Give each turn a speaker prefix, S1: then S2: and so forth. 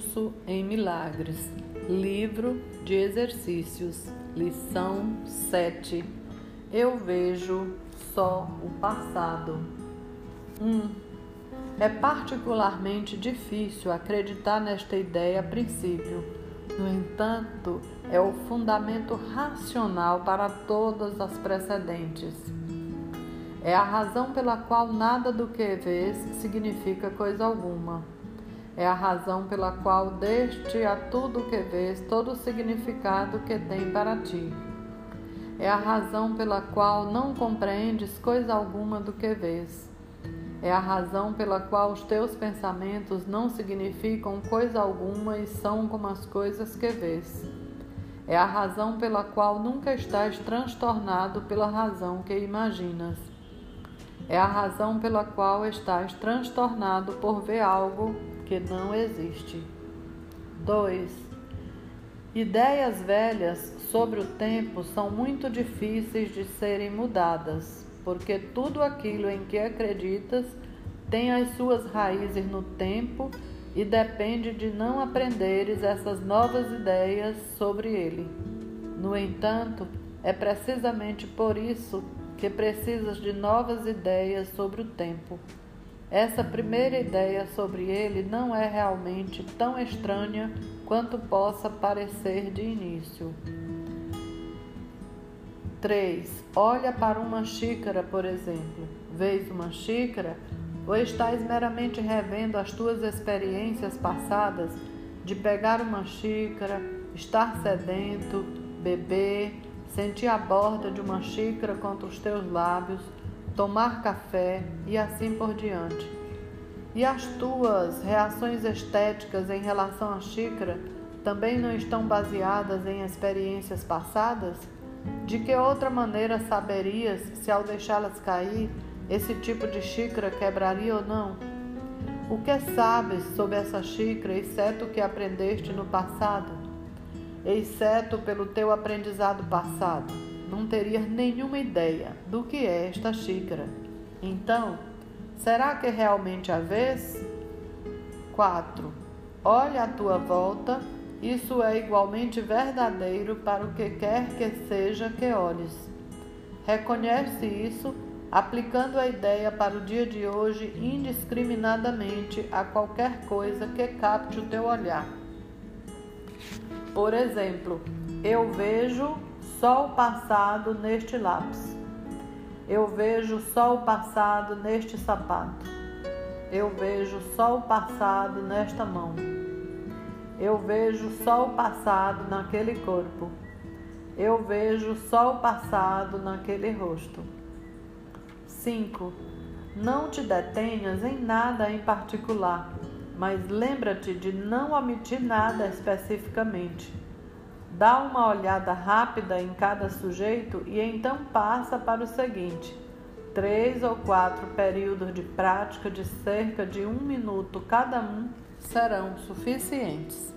S1: Curso em Milagres, Livro de Exercícios, Lição 7. Eu vejo só o passado. 1. Um, é particularmente difícil acreditar nesta ideia a princípio. No entanto, é o fundamento racional para todas as precedentes. É a razão pela qual nada do que vês significa coisa alguma. É a razão pela qual deste a tudo que vês todo o significado que tem para ti. É a razão pela qual não compreendes coisa alguma do que vês. É a razão pela qual os teus pensamentos não significam coisa alguma e são como as coisas que vês. É a razão pela qual nunca estás transtornado pela razão que imaginas. É a razão pela qual estás transtornado por ver algo que não existe. 2. Ideias velhas sobre o tempo são muito difíceis de serem mudadas, porque tudo aquilo em que acreditas tem as suas raízes no tempo e depende de não aprenderes essas novas ideias sobre ele. No entanto, é precisamente por isso que precisas de novas ideias sobre o tempo. Essa primeira ideia sobre ele não é realmente tão estranha quanto possa parecer de início. 3. Olha para uma xícara, por exemplo. Vês uma xícara ou estás meramente revendo as tuas experiências passadas de pegar uma xícara, estar sedento, beber, sentir a borda de uma xícara contra os teus lábios, tomar café e assim por diante. E as tuas reações estéticas em relação à xícara também não estão baseadas em experiências passadas? De que outra maneira saberias se ao deixá-las cair, esse tipo de xícara quebraria ou não? O que sabes sobre essa xícara, exceto o que aprendeste no passado? Exceto pelo teu aprendizado passado? Não terias nenhuma ideia do que é esta xícara. Então, será que realmente a vês? 4. Olha à tua volta, isso é igualmente verdadeiro para o que quer que seja que olhes. Reconhece isso aplicando a ideia para o dia de hoje indiscriminadamente a qualquer coisa que capte o teu olhar. Por exemplo, eu vejo só o passado neste lápis. Eu vejo só o passado neste sapato. Eu vejo só o passado nesta mão. Eu vejo só o passado naquele corpo. Eu vejo só o passado naquele rosto. 5. Não te detenhas em nada em particular, mas lembra-te de não omitir nada especificamente. Dá uma olhada rápida em cada sujeito e então passa para o seguinte: três ou quatro períodos de prática de cerca de um minuto cada um serão suficientes.